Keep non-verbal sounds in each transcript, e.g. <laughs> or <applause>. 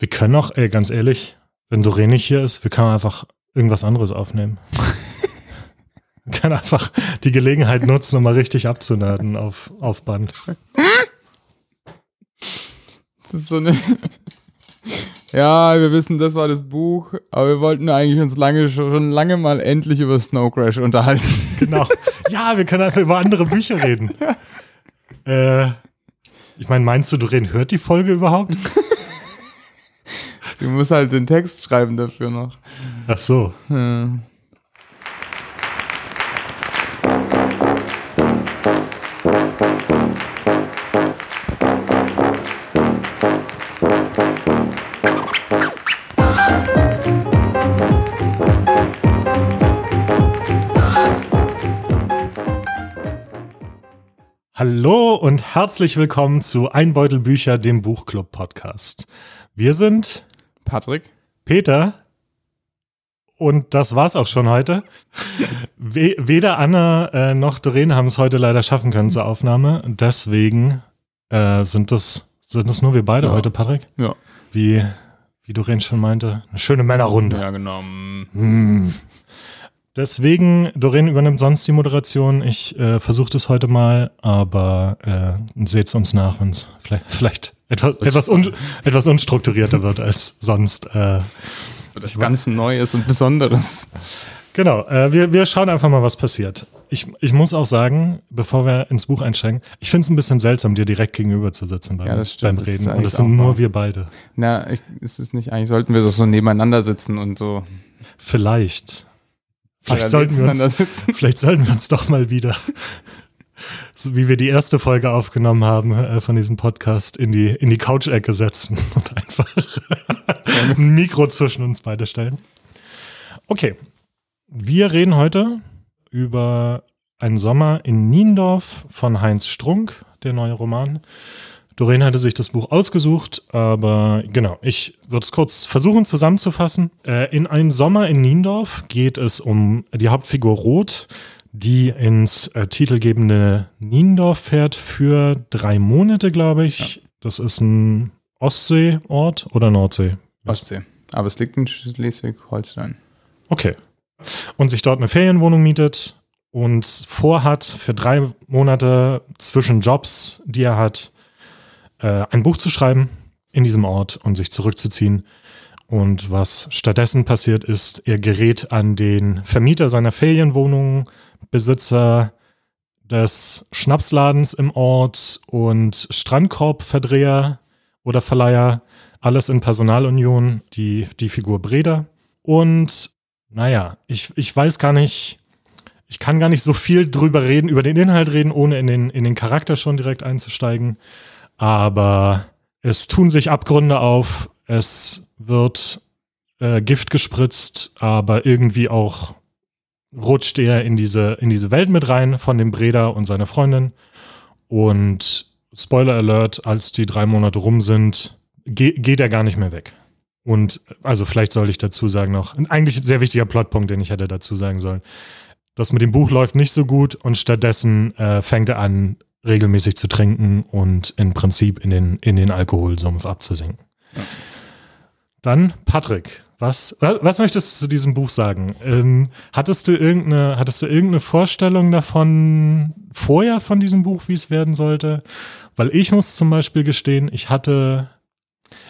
Wir können auch, ey, ganz ehrlich, wenn Doreen nicht hier ist, wir können einfach irgendwas anderes aufnehmen. <laughs> wir können einfach die Gelegenheit nutzen, um mal richtig abzunaden auf, auf Band. Das ist so eine. <laughs> Ja, wir wissen, das war das Buch, aber wir wollten eigentlich uns lange, schon lange mal endlich über Snow Crash unterhalten. <laughs> Genau. Ja, wir können einfach über andere Bücher reden. äh, ich meine, meinst du, Doreen hört die Folge überhaupt? Du musst halt den Text schreiben dafür noch. Ach so. Ja. Hallo und herzlich willkommen zu Einbeutelbücher, dem Buchclub Podcast. Wir sind Patrick? Peter und das war's auch schon heute. <laughs> We weder Anna äh, noch Doreen haben es heute leider schaffen können zur Aufnahme. Deswegen äh, sind das sind das nur wir beide Ja. heute, Patrick. Ja. Wie wie Doreen schon meinte, eine schöne Männerrunde. Ja, genau. Mm. Hm. Deswegen, Doreen übernimmt sonst die Moderation. Ich äh, versuche das heute mal, aber äh, seht's uns nach, wenn es vielleicht, vielleicht etwas, etwas, un, etwas unstrukturierter wird als sonst. Äh, So das ganz Neues und Besonderes. genau, äh, wir, wir schauen einfach mal, was passiert. Ich, ich muss auch sagen, bevor wir ins Buch einsteigen, ich finde es ein bisschen seltsam, dir direkt gegenüber zu sitzen beim, Ja, das stimmt. beim Das Reden. Und eigentlich das sind nur wahr. wir beide. Na, ich, ist es nicht eigentlich, sollten wir so, so nebeneinander sitzen und so Vielleicht. Vielleicht sollten wir uns. <laughs> Vielleicht sollten wir uns doch mal wieder, wie wir die erste Folge aufgenommen haben äh, von diesem Podcast, in die, in die Couch-Ecke setzen <laughs> und einfach ein Mikro zwischen uns beide stellen. Okay, wir reden heute über einen Sommer in Niendorf von Heinz Strunk, der neue Roman. Doreen hatte sich das Buch ausgesucht, aber genau, ich würde es kurz versuchen zusammenzufassen. Äh, in einen Sommer in Niendorf geht es um die Hauptfigur Roth, die ins äh, titelgebende Niendorf fährt für drei Monate, glaube ich. Das ist ein Ostseeort oder Nordsee? Ostsee. Aber es liegt in Schleswig-Holstein. Okay. Und sich dort eine Ferienwohnung mietet und vorhat, für drei Monate zwischen Jobs, die er hat, äh, ein Buch zu schreiben in diesem Ort und sich zurückzuziehen. Und was stattdessen passiert ist, er gerät an den Vermieter seiner Ferienwohnung, Besitzer des Schnapsladens im Ort und Strandkorbverdreher oder Verleiher, alles in Personalunion, die, die Figur Breda. Und naja, ich, ich weiß gar nicht, ich kann gar nicht so viel drüber reden, über den Inhalt reden, ohne in den, in den Charakter schon direkt einzusteigen. Aber es tun sich Abgründe auf, es wird äh, Gift gespritzt, aber irgendwie auch rutscht er in diese, in diese Welt mit rein von dem Breda und seiner Freundin. Und Spoiler Alert, als die drei Monate rum sind, ge geht er gar nicht mehr weg. Und also vielleicht soll ich dazu sagen noch, eigentlich ein sehr wichtiger Plotpunkt, den ich hätte dazu sagen sollen. Das mit dem Buch läuft nicht so gut und stattdessen äh, fängt er an, regelmäßig zu trinken und im Prinzip in den, in den Alkoholsumpf abzusinken. Dann Patrick, was, wa- was möchtest du zu diesem Buch sagen? Ähm, hattest, du irgendeine, hattest du irgendeine Vorstellung davon vorher von diesem Buch, wie es werden sollte? Weil ich muss zum Beispiel gestehen, ich hatte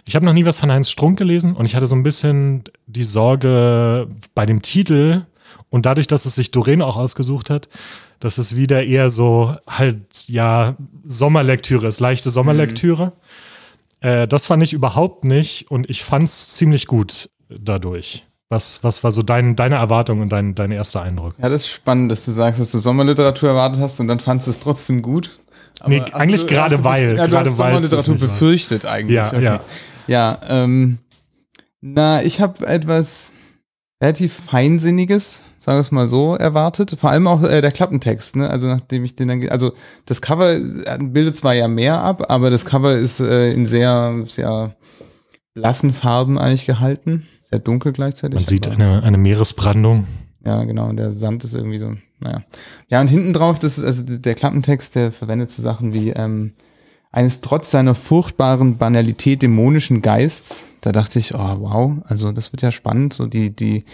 ich habe noch nie was von Heinz Strunk gelesen und ich hatte so ein bisschen die Sorge bei dem Titel und dadurch, dass es sich Doreen auch ausgesucht hat, dass es wieder eher so halt, ja, Sommerlektüre ist, leichte Sommerlektüre. Äh, das fand ich überhaupt nicht und ich fand es ziemlich gut dadurch. Was, was war so dein, deine Erwartung und dein, dein erster Eindruck? Ja, das ist spannend, dass du sagst, dass du Sommerliteratur erwartet hast und dann fandst du es trotzdem gut. Nee, hast eigentlich du- gerade weil, Ja, du gerade hast Sommerliteratur nicht war. befürchtet eigentlich. Ja, ja. Ja, ähm, na, ich habe etwas relativ Feinsinniges, sagen wir es mal so, erwartet. Vor allem auch äh, der Klappentext, ne? Also nachdem ich den dann, also das Cover äh, bildet zwar ja mehr ab, aber das Cover ist äh, in sehr, sehr blassen Farben eigentlich gehalten. Sehr dunkel gleichzeitig. Man sieht eine, eine Meeresbrandung. ja, genau. Und der Sand ist irgendwie so, naja. Ja, und hinten drauf, das ist, also der Klappentext, der verwendet so Sachen wie, ähm, eines trotz seiner furchtbaren Banalität dämonischen Geists. Da dachte ich, oh wow, also das wird ja spannend, so die, die,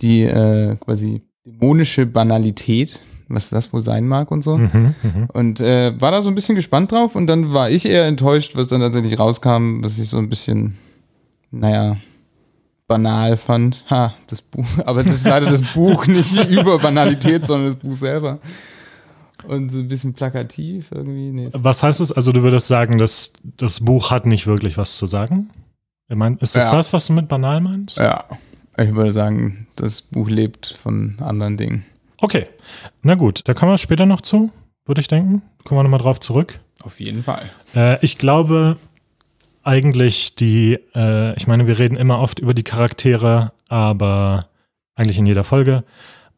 die äh, quasi dämonische Banalität, was das wohl sein mag und so. Mhm, mhm. Und äh, war da so ein bisschen gespannt drauf und dann war ich eher enttäuscht, was dann tatsächlich rauskam, was ich so ein bisschen, naja, banal fand. Ha, das Buch. <laughs> Aber das ist leider das Buch nicht <laughs> über Banalität, sondern das Buch selber. Und so ein bisschen plakativ irgendwie. Nee, Was heißt es? Also du würdest sagen, dass das Buch hat nicht wirklich was zu sagen? Ich mein, ist das Ja. das, was du mit banal meinst? ja, ich würde sagen, das Buch lebt von anderen Dingen. Okay, na gut, da kommen wir später noch zu, würde ich denken. Kommen wir nochmal drauf zurück. Auf jeden Fall. Äh, ich glaube eigentlich die, äh, ich meine, wir reden immer oft über die Charaktere, aber eigentlich in jeder Folge.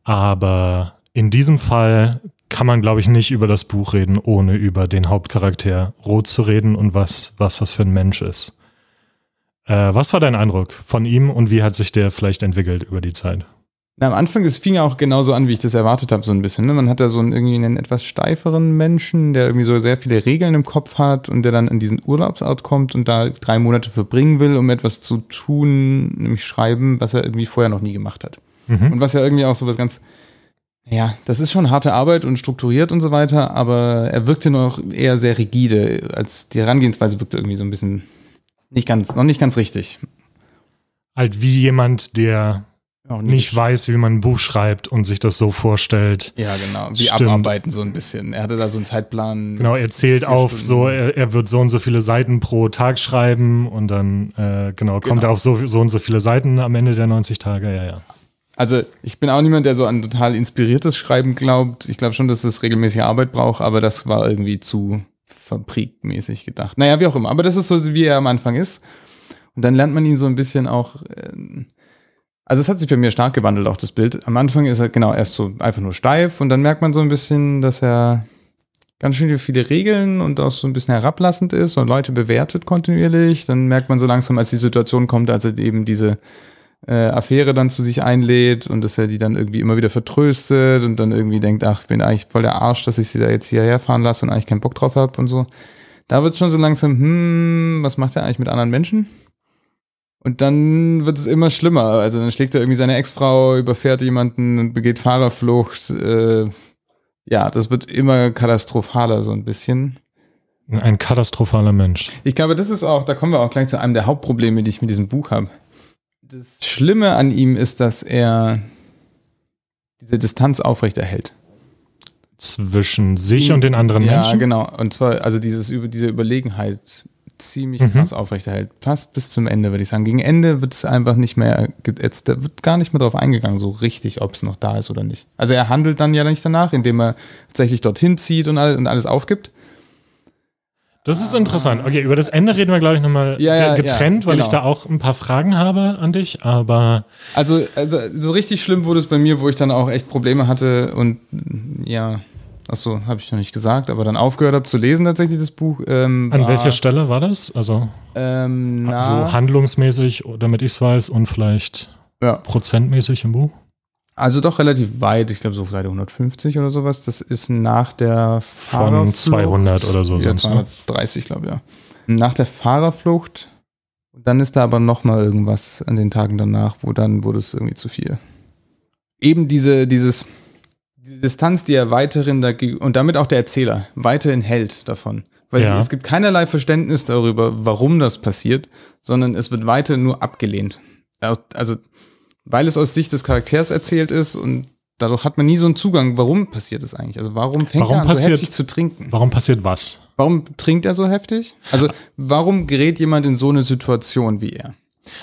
Aber in diesem Fall kann man, glaube ich, nicht über das Buch reden, ohne über den Hauptcharakter Rot zu reden und was, was das für ein Mensch ist. Äh, was war dein Eindruck von ihm und wie hat sich der vielleicht entwickelt über die Zeit? Na, am Anfang, es fing ja auch genauso an, wie ich das erwartet habe, so ein bisschen. Ne? Man hat da so einen, irgendwie einen etwas steiferen Menschen, der irgendwie so sehr viele Regeln im Kopf hat und der dann in diesen Urlaubsort kommt und da drei Monate verbringen will, um etwas zu tun, nämlich schreiben, was er irgendwie vorher noch nie gemacht hat. Mhm. Und was ja irgendwie auch so was ganz, ja, das ist schon harte Arbeit und strukturiert und so weiter, aber er wirkte noch eher sehr rigide, als die Herangehensweise wirkte irgendwie so ein bisschen nicht ganz, noch nicht ganz richtig. Halt wie jemand, der Auch nicht weiß, wie man ein Buch schreibt und sich das so vorstellt. Ja, genau. Wie Stimmt. abarbeiten so ein bisschen. Er hatte da so einen Zeitplan. Genau, er zählt auf, Stunden. so er, er wird so und so viele Seiten pro Tag schreiben und dann äh, genau kommt Genau. er auf so, so und so viele Seiten am Ende der 90 Tage. Ja, ja. Also ich bin auch niemand, der so an total inspiriertes Schreiben glaubt. Ich glaube schon, dass es regelmäßige Arbeit braucht, aber das war irgendwie zu fabrikmäßig gedacht. Naja, wie auch immer. Aber das ist so, wie er am Anfang ist. Und dann lernt man ihn so ein bisschen auch. ähm, Also es hat sich bei mir stark gewandelt, auch das Bild. Am Anfang ist er genau erst so einfach nur steif und dann merkt man so ein bisschen, dass er ganz schön viele Regeln und auch so ein bisschen herablassend ist und Leute bewertet kontinuierlich. Dann merkt man so langsam, als die Situation kommt, als er eben diese äh, Affäre dann zu sich einlädt und dass er die dann irgendwie immer wieder vertröstet und dann irgendwie denkt, ach, ich bin eigentlich voll der Arsch, dass ich sie da jetzt hierher fahren lasse und eigentlich keinen Bock drauf habe und so. Da wird schon so langsam, hm, was macht er eigentlich mit anderen Menschen? Und dann wird es immer schlimmer. Also dann schlägt er irgendwie seine Ex-Frau, überfährt jemanden und begeht Fahrerflucht. Äh, ja, das wird immer katastrophaler so ein bisschen. Ein katastrophaler Mensch. Ich glaube, das ist auch, da kommen wir auch gleich zu einem der Hauptprobleme, die ich mit diesem Buch habe. Das Schlimme an ihm ist, dass er diese Distanz aufrechterhält. Zwischen sich und den anderen ja, Menschen. genau. Und zwar, also dieses, über diese Überlegenheit ziemlich Mhm. krass aufrechterhält. Fast bis zum Ende, würde ich sagen. Gegen Ende wird es einfach nicht mehr, jetzt, da wird gar nicht mehr drauf eingegangen, so richtig, ob es noch da ist oder nicht. Also er handelt dann ja nicht danach, indem er tatsächlich dorthin zieht und alles, und alles aufgibt. Das ist interessant. Okay, über das Ende reden wir, glaube ich, nochmal Ja, ja, getrennt, ja, weil genau. ich da auch ein paar Fragen habe an dich, aber Also, also so richtig schlimm wurde es bei mir, wo ich dann auch echt Probleme hatte und ja, achso, habe ich noch nicht gesagt, aber dann aufgehört habe zu lesen tatsächlich das Buch. Ähm, an war, welcher Stelle war das? Also Ähm, na, so handlungsmäßig, damit ich es weiß, und vielleicht ja, prozentmäßig im Buch? also doch relativ weit, ich glaube so Seite 150 oder sowas. Das ist nach der Von Fahrerflucht. 200 oder so Ja, sonst. Ne? 230, glaube ich, ja. Nach der Fahrerflucht. Und dann ist da aber noch mal irgendwas an den Tagen danach, wo dann wurde es irgendwie zu viel. Eben diese, dieses, diese Distanz, die er weiterhin dagegen, und damit auch der Erzähler weiterhin hält davon. Weil Ja. es gibt keinerlei Verständnis darüber, warum das passiert, sondern es wird weiter nur abgelehnt. Also, weil es aus Sicht des Charakters erzählt ist und dadurch hat man nie so einen Zugang, warum passiert das eigentlich? Also warum fängt Warum er an, so passiert- heftig zu trinken? Warum passiert was? Warum trinkt er so heftig? Also, warum gerät jemand in so eine Situation wie er?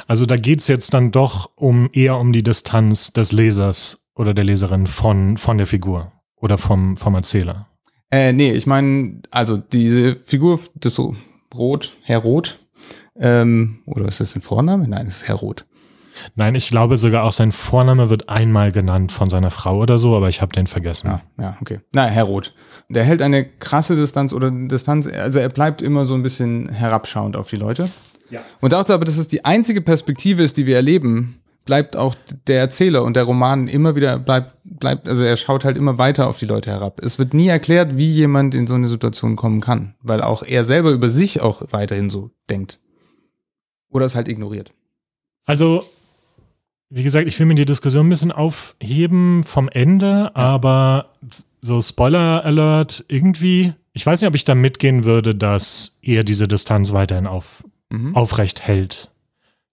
Also da geht es jetzt dann doch um eher um die Distanz des Lesers oder der Leserin von, von der Figur oder vom, vom Erzähler. Äh, nee, ich meine, also diese Figur des so Rot, Herr Rot, ähm, oder ist das ein Vorname? Nein, das ist Herr Rot. Nein, ich glaube sogar auch sein Vorname wird einmal genannt von seiner Frau oder so, aber ich habe den vergessen. Ja, ja, okay. Na, Herr Rot. Der hält eine krasse Distanz oder Distanz, also er bleibt immer so ein bisschen herabschauend auf die Leute. Ja. Und dachte aber, dass es die einzige Perspektive ist, die wir erleben, bleibt auch der Erzähler und der Roman immer wieder bleibt, bleibt, also er schaut halt immer weiter auf die Leute herab. Es wird nie erklärt, wie jemand in so eine Situation kommen kann, weil auch er selber über sich auch weiterhin so denkt. Oder es halt ignoriert. Also, wie gesagt, ich will mir die Diskussion ein bisschen aufheben vom Ende, aber so Spoiler Alert, irgendwie, ich weiß nicht, ob ich da mitgehen würde, dass er diese Distanz weiterhin auf, Mhm. aufrecht hält.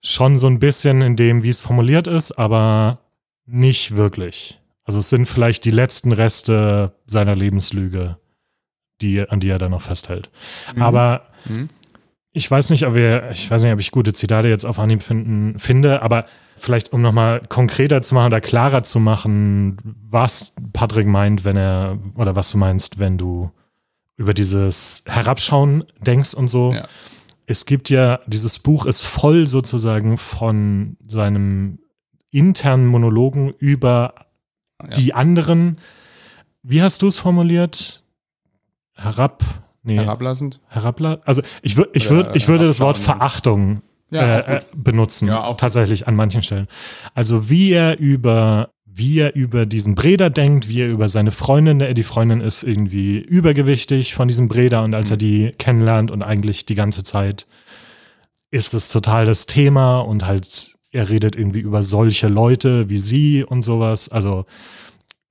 Schon so ein bisschen in dem, wie es formuliert ist, aber nicht wirklich. Also es sind vielleicht die letzten Reste seiner Lebenslüge, die, an die er dann noch festhält. Mhm. Aber Mhm. ich weiß nicht, ob wir, ich weiß nicht, ob ich gute Zitate jetzt auf Anhieb finden, finde, aber vielleicht, um nochmal konkreter zu machen oder klarer zu machen, was Patrick meint, wenn er, oder was du meinst, wenn du über dieses Herabschauen denkst und so. Ja. Es gibt ja, dieses Buch ist voll sozusagen von seinem internen Monologen über Ja. die anderen. Wie hast du es formuliert? Herab, nee, Herablassend. herabla also ich, würd, ich, würd, ich würde das Wort. Verachtung Ja, äh, äh, benutzen, Ja, auch tatsächlich an manchen Stellen. Also wie er über wie er über diesen Breder denkt, wie er über seine Freundin, der die Freundin ist irgendwie übergewichtig von diesem Breder und als er die kennenlernt und eigentlich die ganze Zeit ist es total das Thema und halt er redet irgendwie über solche Leute wie sie und sowas. Also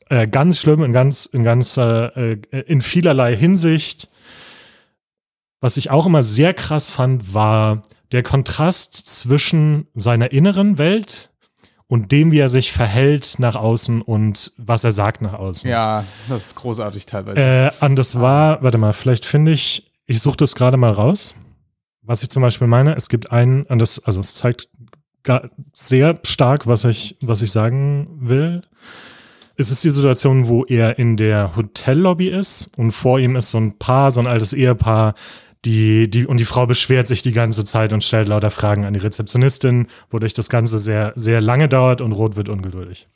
äh, ganz schlimm in ganz in ganz äh, in vielerlei Hinsicht. Was ich auch immer sehr krass fand, war der Kontrast zwischen seiner inneren Welt und dem, wie er sich verhält nach außen und was er sagt nach außen. Ja, das ist großartig teilweise. Äh, und das war, warte mal, vielleicht finde ich, ich suche das gerade mal raus. Was ich zum Beispiel meine, es gibt einen, und das, also es zeigt sehr stark, was ich, was ich sagen will. Es ist die Situation, wo er in der Hotellobby ist und vor ihm ist so ein Paar, so ein altes Ehepaar, die, die, und die Frau beschwert sich die ganze Zeit und stellt lauter Fragen an die Rezeptionistin, wodurch das Ganze sehr, sehr lange dauert und Rot wird ungeduldig.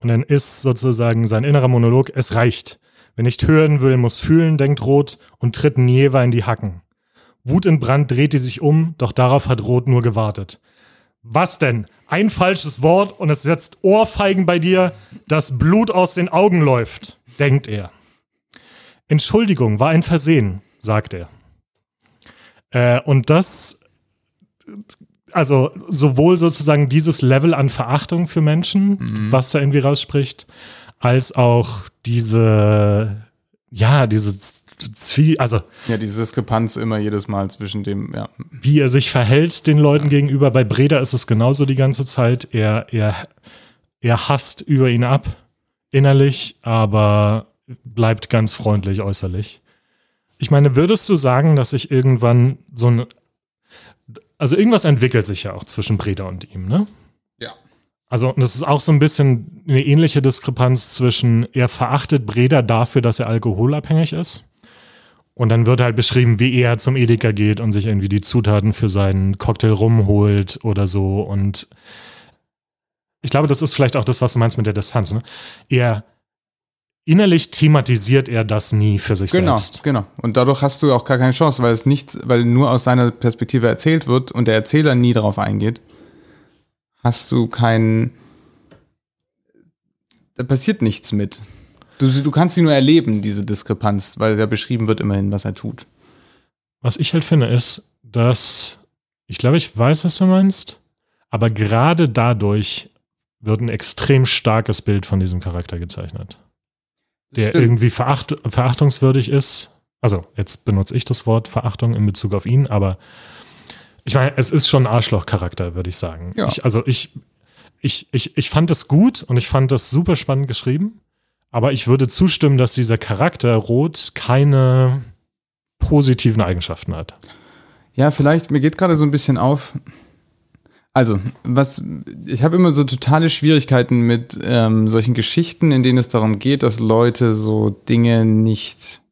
Und dann ist sozusagen sein innerer Monolog, es reicht. Wer nicht hören will, muss fühlen, denkt Rot und tritt Nieva in die Hacken. Wut in Brand dreht die sich um, doch darauf hat Rot nur gewartet. Was denn? Ein falsches Wort und es setzt Ohrfeigen bei dir, das Blut aus den Augen läuft, denkt er. Entschuldigung, war ein Versehen, sagt er. Äh, und das, also sowohl sozusagen dieses Level an Verachtung für Menschen, was da irgendwie rausspricht, als auch diese, ja, diese Zwie also ja, diese Diskrepanz immer jedes Mal zwischen dem, ja. wie er sich verhält den Leuten gegenüber. Bei Breda ist es genauso die ganze Zeit. Er, er, er hasst über ihn ab, innerlich, aber bleibt ganz freundlich äußerlich. Ich meine, würdest du sagen, dass sich irgendwann so ein, also irgendwas entwickelt sich ja auch zwischen Breda und ihm, ne? Ja. Also, und das ist auch so ein bisschen eine ähnliche Diskrepanz zwischen, er verachtet Breda dafür, dass er alkoholabhängig ist. Und dann wird halt beschrieben, wie er zum Edeka geht und sich irgendwie die Zutaten für seinen Cocktail rumholt oder so. Und ich glaube, das ist vielleicht auch das, was du meinst mit der Distanz. Ne? Er innerlich thematisiert er das nie für sich Genau, selbst. genau. Und dadurch hast du auch gar keine Chance, weil es nichts, weil nur aus seiner Perspektive erzählt wird und der Erzähler nie darauf eingeht, hast du keinen. Da passiert nichts mit. Du, du kannst sie nur erleben, diese Diskrepanz, weil ja beschrieben wird immerhin, was er tut. Was ich halt finde, ist, dass ich glaube, ich weiß, was du meinst, aber gerade dadurch wird ein extrem starkes Bild von diesem Charakter gezeichnet, der stimmt. irgendwie veracht, verachtungswürdig ist. Also, jetzt benutze ich das Wort Verachtung in Bezug auf ihn, aber ich meine, es ist schon ein Arschloch-Charakter, würde ich sagen. Ja. Ich, also, ich, ich, ich, ich fand es gut und ich fand das super spannend geschrieben, aber ich würde zustimmen, dass dieser Charakter Rot keine positiven Eigenschaften hat. Ja, vielleicht, mir geht gerade so ein bisschen auf. Also, was, ich habe immer so totale Schwierigkeiten mit ähm, solchen Geschichten, in denen es darum geht, dass Leute so Dinge nicht,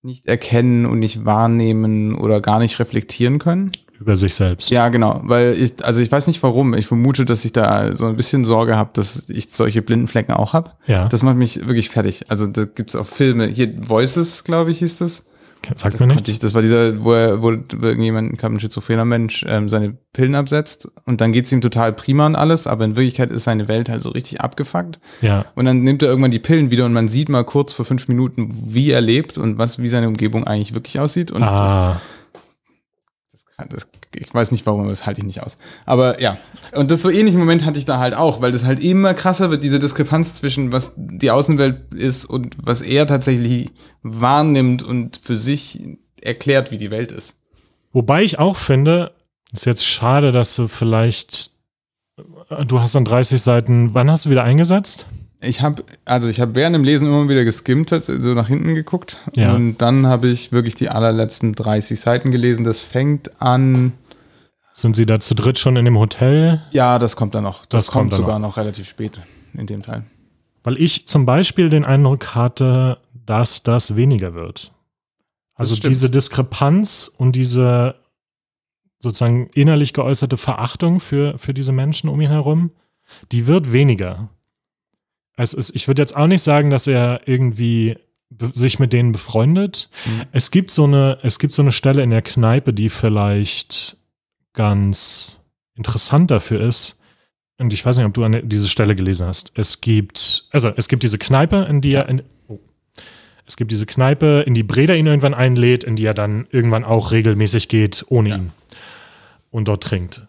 nicht erkennen und nicht wahrnehmen oder gar nicht reflektieren können. Über sich selbst. Ja, genau, weil ich, also ich weiß nicht warum. Ich vermute, dass ich da so ein bisschen Sorge habe, dass ich solche blinden Flecken auch habe. Ja. Das macht mich wirklich fertig. Also da gibt's auch Filme, hier Voices, glaube ich, hieß das. Sagt Das, mir nichts. ich, das war dieser, wo, er, wo irgendjemand, ich ein schizophrener Mensch, ähm, seine Pillen absetzt und dann geht's ihm total prima und alles, aber in Wirklichkeit ist seine Welt halt so richtig abgefuckt. Ja. Und dann nimmt er irgendwann die Pillen wieder und man sieht mal kurz vor fünf Minuten, wie er lebt und was, wie seine Umgebung eigentlich wirklich aussieht. Und Ah, das, das, das, ich weiß nicht warum, aber das halte ich nicht aus. Aber ja, und das so ähnliche Moment hatte ich da halt auch, weil das halt immer krasser wird, diese Diskrepanz zwischen was die Außenwelt ist und was er tatsächlich wahrnimmt und für sich erklärt, wie die Welt ist. wobei ich auch finde, ist jetzt schade, dass du vielleicht, du hast dann 30 Seiten, wann hast du wieder eingesetzt? Ich habe, also ich habe während dem Lesen immer wieder geskimmt, so nach hinten geguckt. Ja. Und dann habe ich wirklich die allerletzten 30 Seiten gelesen. Das fängt an. Sind sie da zu dritt schon in dem Hotel? Ja, das kommt dann noch. Das, Das kommt kommt, dann sogar noch. relativ spät in dem Teil. Weil ich zum Beispiel den Eindruck hatte, dass das weniger wird. Also diese Diskrepanz und diese sozusagen innerlich geäußerte Verachtung für, für diese Menschen um ihn herum, die wird weniger. Es ist, ich würde jetzt auch nicht sagen, dass er irgendwie sich mit denen befreundet. Mhm. Es gibt so eine, es gibt so eine Stelle in der Kneipe, die vielleicht ganz interessant dafür ist. Und ich weiß nicht, ob du an diese Stelle gelesen hast. Es gibt, also es gibt diese Kneipe, in die er, in, oh. es gibt diese Kneipe, in die Breda ihn irgendwann einlädt, in die er dann irgendwann auch regelmäßig geht, ohne Ja. ihn. Und dort trinkt.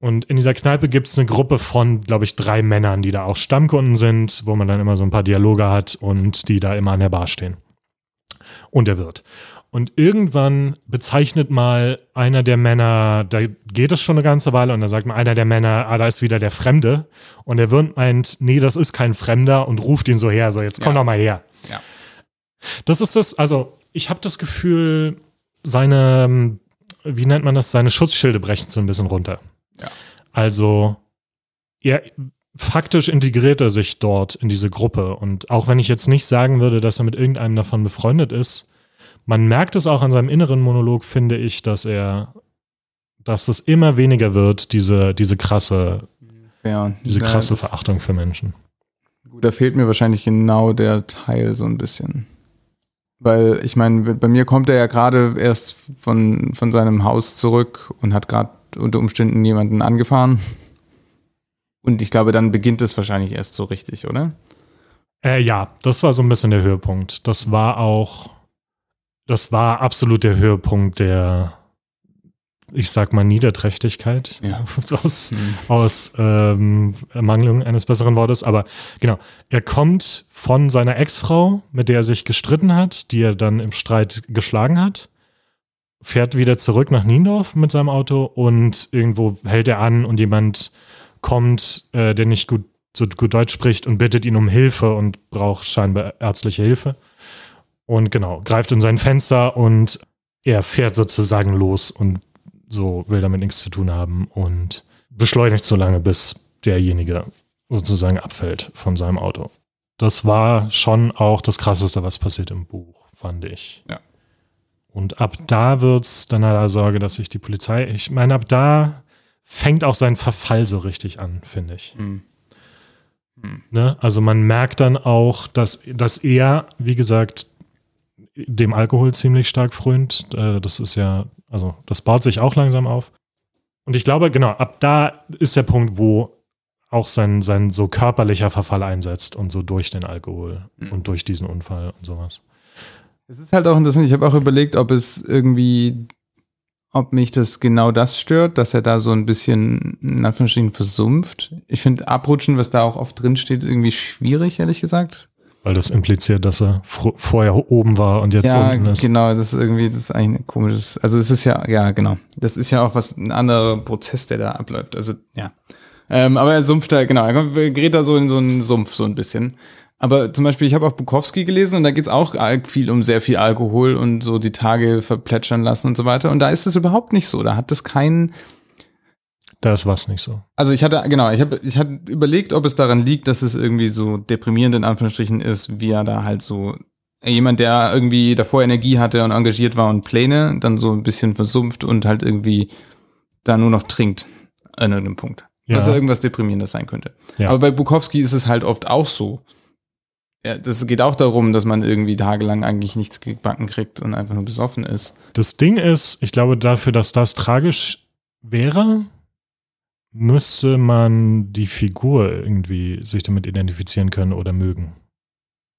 Und in dieser Kneipe gibt es eine Gruppe von, glaube ich, drei Männern, die da auch Stammkunden sind, wo man dann immer so ein paar Dialoge hat und die da immer an der Bar stehen. Und der Wirt. Und irgendwann bezeichnet mal einer der Männer, da geht es schon eine ganze Weile, und da sagt mal einer der Männer, ah, da ist wieder der Fremde. Und der Wirt meint, nee, das ist kein Fremder und ruft ihn so her, so jetzt komm Ja. doch mal her. Ja. Das ist das, also ich habe das Gefühl, seine, wie nennt man das, seine Schutzschilde brechen so ein bisschen runter. Ja. Also er faktisch integriert er sich dort in diese Gruppe. Und auch wenn ich jetzt nicht sagen würde, dass er mit irgendeinem davon befreundet ist, man merkt es auch an seinem inneren Monolog, finde ich, dass er, dass es immer weniger wird, diese, diese krasse, Ja, diese krasse Verachtung für Menschen. Gut, da fehlt mir wahrscheinlich genau der Teil so ein bisschen. Weil ich meine, bei mir kommt er ja gerade erst von, von seinem Haus zurück und hat gerade unter Umständen jemanden angefahren. Und ich glaube, dann beginnt es wahrscheinlich erst so richtig, oder? Äh, ja, das war so ein bisschen der Höhepunkt. Das war auch, das war absolut der Höhepunkt der, ich sag mal, Niederträchtigkeit. Ja. <laughs> Aus, aus ähm, Ermangelung eines besseren Wortes. Aber genau, er kommt von seiner Ex-Frau, mit der er sich gestritten hat, die er dann im Streit geschlagen hat, fährt wieder zurück nach Niendorf mit seinem Auto und irgendwo hält er an und jemand kommt, äh, der nicht gut, so gut Deutsch spricht und bittet ihn um Hilfe und braucht scheinbar ärztliche Hilfe. Und genau, greift in sein Fenster und er fährt sozusagen los und so will damit nichts zu tun haben und beschleunigt so lange, bis derjenige sozusagen abfällt von seinem Auto. Das war schon auch das Krasseste, was passiert im Buch, fand ich. Ja. Und ab da wird's dann halt also Sorge, dass sich die Polizei, ich meine, ab da fängt auch sein Verfall so richtig an, finde ich. Hm. Ne? Also man merkt dann auch, dass, dass er, wie gesagt, dem Alkohol ziemlich stark frönt. Äh, Das ist ja, also das baut sich auch langsam auf. Und ich glaube, genau, ab da ist der Punkt, wo auch sein, sein so körperlicher Verfall einsetzt und so durch den Alkohol Mhm. und durch diesen Unfall und sowas. Es ist halt auch interessant, ich habe auch überlegt, ob es irgendwie, ob mich das genau das stört, dass er da so ein bisschen, in Anführungsstrichen, versumpft. Ich finde Abrutschen, was da auch oft drin steht, irgendwie schwierig, ehrlich gesagt. Weil das impliziert, dass er vorher oben war und jetzt ja, unten ist. genau, das ist irgendwie, das ist eigentlich ein komisches, also es ist ja, ja, genau. Das ist ja auch was, ein anderer Prozess, der da abläuft. Also, ja. Ähm, aber er sumpft da, genau, er gerät da so in so einen Sumpf, so ein bisschen. Aber zum Beispiel, ich habe auch Bukowski gelesen und da geht's auch al- viel um sehr viel Alkohol und so die Tage verplätschern lassen und so weiter. Und da ist es überhaupt nicht so. Da hat das keinen, Da ist was nicht so. also ich hatte, genau, ich habe ich hatte überlegt, ob es daran liegt, dass es irgendwie so deprimierend in Anführungsstrichen ist, wie er da halt so jemand, der irgendwie davor Energie hatte und engagiert war und Pläne, dann so ein bisschen versumpft und halt irgendwie da nur noch trinkt an irgendeinem Punkt. Ja. Dass er irgendwas Deprimierendes sein könnte. Ja. Aber bei Bukowski ist es halt oft auch so. Ja, das geht auch darum, dass man irgendwie tagelang eigentlich nichts gebacken kriegt und einfach nur besoffen ist. Das Ding ist, ich glaube, dafür, dass das tragisch wäre, müsste man die Figur irgendwie sich damit identifizieren können oder mögen.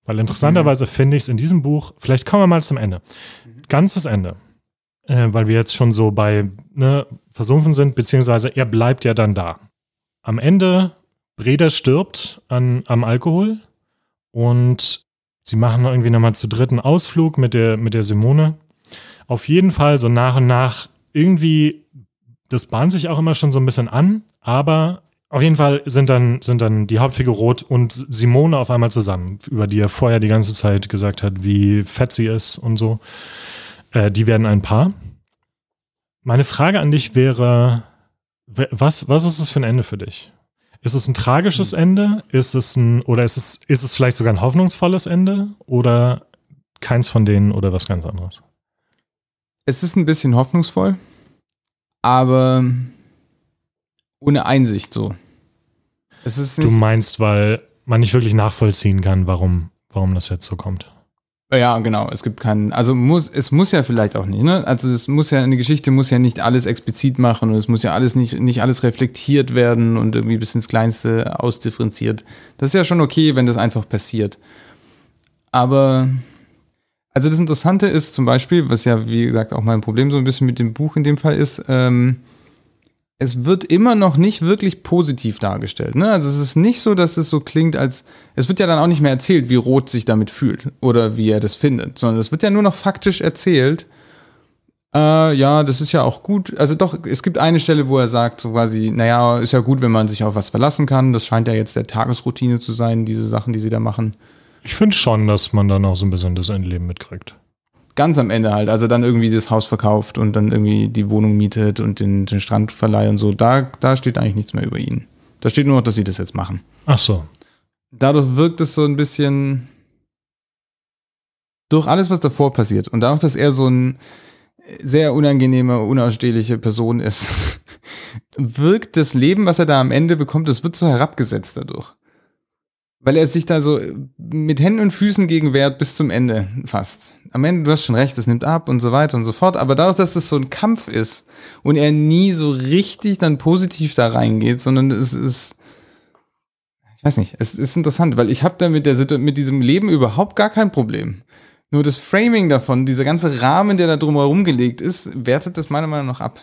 Weil interessanterweise finde ich es in diesem Buch, vielleicht kommen wir mal zum Ende. Ganzes Ende. Äh, weil wir jetzt schon so bei ne, versunken sind, beziehungsweise er bleibt ja dann da. Am Ende, Breda stirbt an, am Alkohol und sie machen irgendwie nochmal zu dritten Ausflug mit der, mit der Simone. Auf jeden Fall so nach und nach irgendwie, das bahnt sich auch immer schon so ein bisschen an, aber auf jeden Fall sind dann, sind dann die Hauptfigur Rot und Simone auf einmal zusammen, über die er vorher die ganze Zeit gesagt hat, wie fett sie ist und so. Äh, die werden ein Paar. Meine Frage an dich wäre, was, was ist es für ein Ende für dich? Ist es ein tragisches Ende? Ist es ein, oder ist es, ist es vielleicht sogar ein hoffnungsvolles Ende? Oder keins von denen oder was ganz anderes? Es ist ein bisschen hoffnungsvoll, aber ohne Einsicht so. Du meinst, weil man nicht wirklich nachvollziehen kann, warum, warum das jetzt so kommt. Ja, genau. Es gibt keinen, also muss, es muss ja vielleicht auch nicht, ne? Also es muss ja, eine Geschichte muss ja nicht alles explizit machen und es muss ja alles nicht, nicht alles reflektiert werden und irgendwie bis ins Kleinste ausdifferenziert. Das ist ja schon okay, wenn das einfach passiert. Aber, also das Interessante ist zum Beispiel, was ja, wie gesagt, auch mein Problem so ein bisschen mit dem Buch in dem Fall ist, ähm, es wird immer noch nicht wirklich positiv dargestellt. Ne? Also es ist nicht so, dass es so klingt, als es wird ja dann auch nicht mehr erzählt, wie Rot sich damit fühlt oder wie er das findet, sondern es wird ja nur noch faktisch erzählt. Äh, ja, das ist ja auch gut. Also doch, es gibt eine Stelle, wo er sagt, so quasi, naja, ist ja gut, wenn man sich auf was verlassen kann. Das scheint ja jetzt der Tagesroutine zu sein, diese Sachen, die sie da machen. Ich finde schon, dass man dann auch so ein bisschen das Endleben mitkriegt ganz am Ende halt, also dann irgendwie das Haus verkauft und dann irgendwie die Wohnung mietet und den, den Strandverleih und so, da, da steht eigentlich nichts mehr über ihn. Da steht nur noch, dass sie das jetzt machen. Ach so. Dadurch wirkt es so ein bisschen durch alles, was davor passiert und auch, dass er so ein sehr unangenehmer, unausstehliche Person ist, <laughs> wirkt das Leben, was er da am Ende bekommt, das wird so herabgesetzt dadurch. Weil er sich da so mit Händen und Füßen gegen wehrt bis zum Ende fast. Am Ende, du hast schon recht, es nimmt ab und so weiter und so fort. Aber dadurch, dass es so ein Kampf ist und er nie so richtig dann positiv da reingeht, sondern es ist, ich weiß nicht, es ist interessant, weil ich habe da mit, der, mit diesem Leben überhaupt gar kein Problem. Nur das Framing davon, dieser ganze Rahmen, der da drumherum gelegt ist, wertet das meiner Meinung nach ab.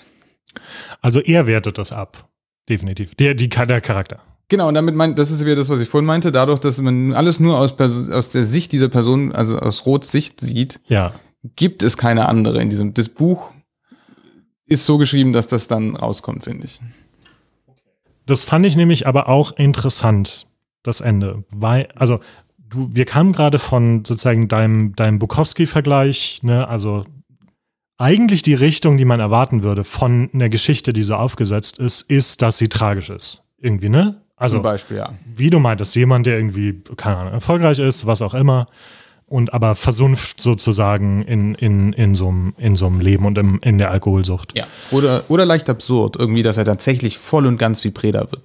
Also er wertet das ab. Definitiv. Der, die, der Charakter. Genau, und damit meint, das ist wieder das, was ich vorhin meinte, dadurch, dass man alles nur aus, aus der Sicht dieser Person, also aus Roths Sicht sieht, ja. gibt es keine andere in diesem. Das Buch ist so geschrieben, dass das dann rauskommt, finde ich. Das fand ich nämlich aber auch interessant, das Ende. Weil, also, du, wir kamen gerade von sozusagen deinem, deinem Bukowski-Vergleich, ne, also eigentlich die Richtung, die man erwarten würde von einer Geschichte, die so aufgesetzt ist, ist, dass sie tragisch ist. Irgendwie, ne? Also, Zum Beispiel, ja. Wie du meintest, jemand, der irgendwie, keine Ahnung, erfolgreich ist, was auch immer, und aber versunft sozusagen in, in, in, so, einem, in so einem Leben und im, in der Alkoholsucht. Ja. Oder, oder leicht absurd, irgendwie, dass er tatsächlich voll und ganz wie Preda wird.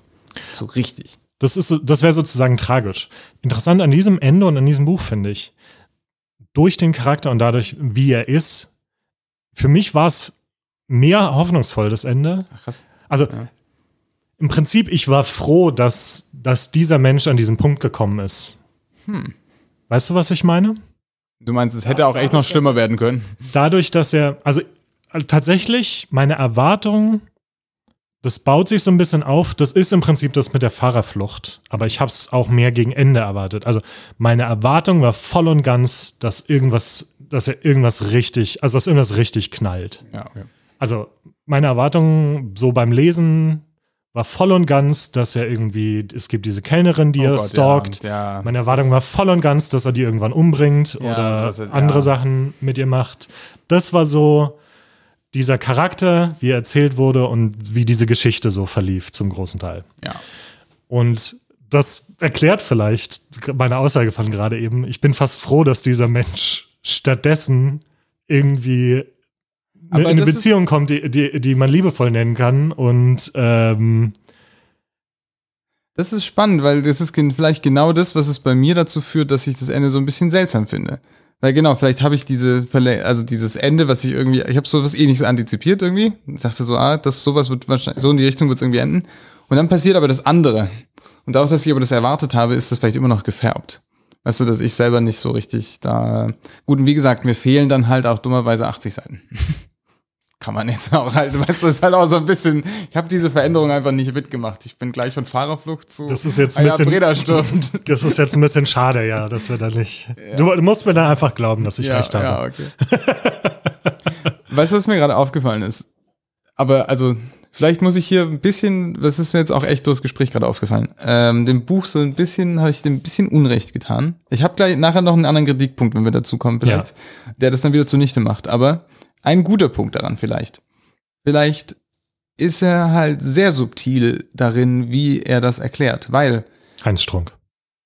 So richtig. Das, ist, das wäre sozusagen tragisch. Interessant an diesem Ende und an diesem Buch finde ich, durch den Charakter und dadurch, wie er ist, für mich war es mehr hoffnungsvoll, das Ende. Ach, krass. Also, ja im Prinzip, ich war froh, dass, dass dieser Mensch an diesen Punkt gekommen ist. Hm. Weißt du, was ich meine? Du meinst, es hätte auch echt noch schlimmer werden können. Dadurch, dass er, also tatsächlich, meine Erwartung, das baut sich so ein bisschen auf. Das ist im Prinzip das mit der Fahrerflucht. Aber ich habe es auch mehr gegen Ende erwartet. Also meine Erwartung war voll und ganz, dass irgendwas, dass er irgendwas richtig, also dass irgendwas richtig knallt. Ja, okay. Also meine Erwartung so beim Lesen war voll und ganz, dass er irgendwie, es gibt diese Kellnerin, die oh er Gott, stalkt. Ja, ja, Meine Erwartung war voll und ganz, dass er die irgendwann umbringt ja, oder so andere Sachen mit ihr macht. Das war so dieser Charakter, wie er erzählt wurde und wie diese Geschichte so verlief zum großen Teil. Ja. Und das erklärt vielleicht meine Aussage von gerade eben. Ich bin fast froh, dass dieser Mensch stattdessen irgendwie in eine Beziehung kommt, die, die, die man liebevoll nennen kann und ähm, Das ist spannend, weil das ist vielleicht genau das, was es bei mir dazu führt, dass ich das Ende so ein bisschen seltsam finde. Weil genau, vielleicht habe ich diese, Verlä- also dieses Ende, was ich irgendwie, ich habe sowas ähnliches antizipiert irgendwie. Ich dachte so, ah, das sowas wird wahrscheinlich, so in die Richtung wird es irgendwie enden. Und dann passiert aber das andere. Und auch, dass ich aber das erwartet habe, ist das vielleicht immer noch gefärbt. Weißt du, dass ich selber nicht so richtig da. Gut, und wie gesagt, mir fehlen dann halt auch dummerweise 80 Seiten. <laughs> Kann man jetzt auch halt, weißt du, ist halt auch so ein bisschen, ich habe diese Veränderung einfach nicht mitgemacht. Ich bin gleich von Fahrerflucht zu Das ist jetzt ein ja, bisschen- Breda stürmt. <laughs> Das ist jetzt ein bisschen schade, ja, dass wir da nicht. Du, du musst mir da einfach glauben, dass ich recht habe. Ja, okay. weißt du, was mir gerade aufgefallen ist? Aber also, vielleicht muss ich hier ein bisschen, das ist mir jetzt auch echt durchs Gespräch gerade aufgefallen, ähm, dem Buch so ein bisschen, habe ich dem ein bisschen Unrecht getan. Ich habe gleich nachher noch einen anderen Kritikpunkt, wenn wir dazu kommen, vielleicht, der das dann wieder zunichte macht. Aber ein guter Punkt daran vielleicht. Vielleicht ist er halt sehr subtil darin, wie er das erklärt, weil Heinz Strunk.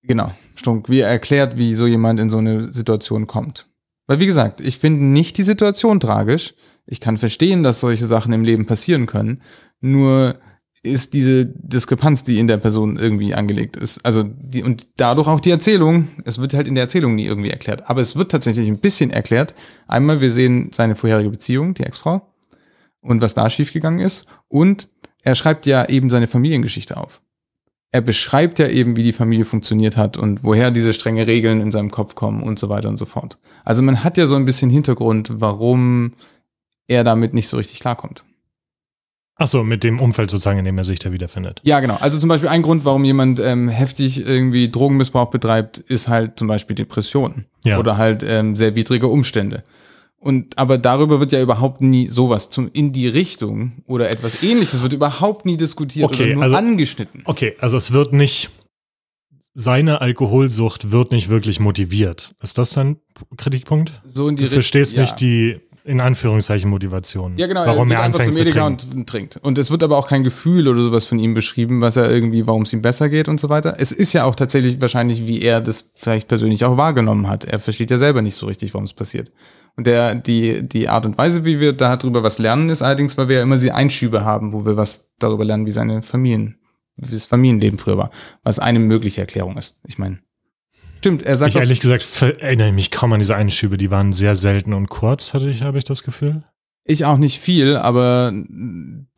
Genau, Strunk, wie er erklärt, wie so jemand in so eine Situation kommt. Weil, wie gesagt, ich finde nicht die Situation tragisch. Ich kann verstehen, dass solche Sachen im Leben passieren können. Nur ist diese Diskrepanz, die in der Person irgendwie angelegt ist. Also, die, und dadurch auch die Erzählung. Es wird halt in der Erzählung nie irgendwie erklärt. Aber es wird tatsächlich ein bisschen erklärt. Einmal, wir sehen seine vorherige Beziehung, die Ex-Frau. Und was da schiefgegangen ist. Und er schreibt ja eben seine Familiengeschichte auf er beschreibt ja eben, wie die Familie funktioniert hat und woher diese strenge Regeln in seinem Kopf kommen und so weiter und so fort. Also man hat ja so ein bisschen Hintergrund, warum er damit nicht so richtig klarkommt. Ach so, mit dem Umfeld sozusagen, in dem er sich da wiederfindet. Ja, genau. Also zum Beispiel ein Grund, warum jemand ähm, heftig irgendwie Drogenmissbrauch betreibt, ist halt zum Beispiel Depression Ja. oder halt ähm, sehr widrige Umstände. Und aber darüber wird ja überhaupt nie sowas zum in die Richtung oder etwas ähnliches wird überhaupt nie diskutiert Okay, oder nur also- angeschnitten. Okay, also es wird nicht, seine Alkoholsucht wird nicht wirklich motiviert. Ist das dein Kritikpunkt? So in die Du Richtung. verstehst ja. nicht die, in Anführungszeichen, Motivation. Ja, genau. Warum er einfach anfängt zum zu trinken. und trinkt. Und es wird aber auch kein Gefühl oder sowas von ihm beschrieben, was er irgendwie, warum es ihm besser geht und so weiter. Es ist ja auch tatsächlich wahrscheinlich, wie er das vielleicht persönlich auch wahrgenommen hat. Er versteht ja selber nicht so richtig, warum es passiert. Und der, die, die Art und Weise, wie wir darüber was lernen, ist allerdings, weil wir ja immer diese Einschübe haben, wo wir was darüber lernen, wie seine Familien, wie das Familienleben früher war. Was eine mögliche Erklärung ist. Ich meine. Stimmt, er sagt Ich ehrlich gesagt erinnere mich kaum an diese Einschübe. Die waren sehr selten und kurz, hatte ich, habe ich das Gefühl. Ich auch nicht viel, aber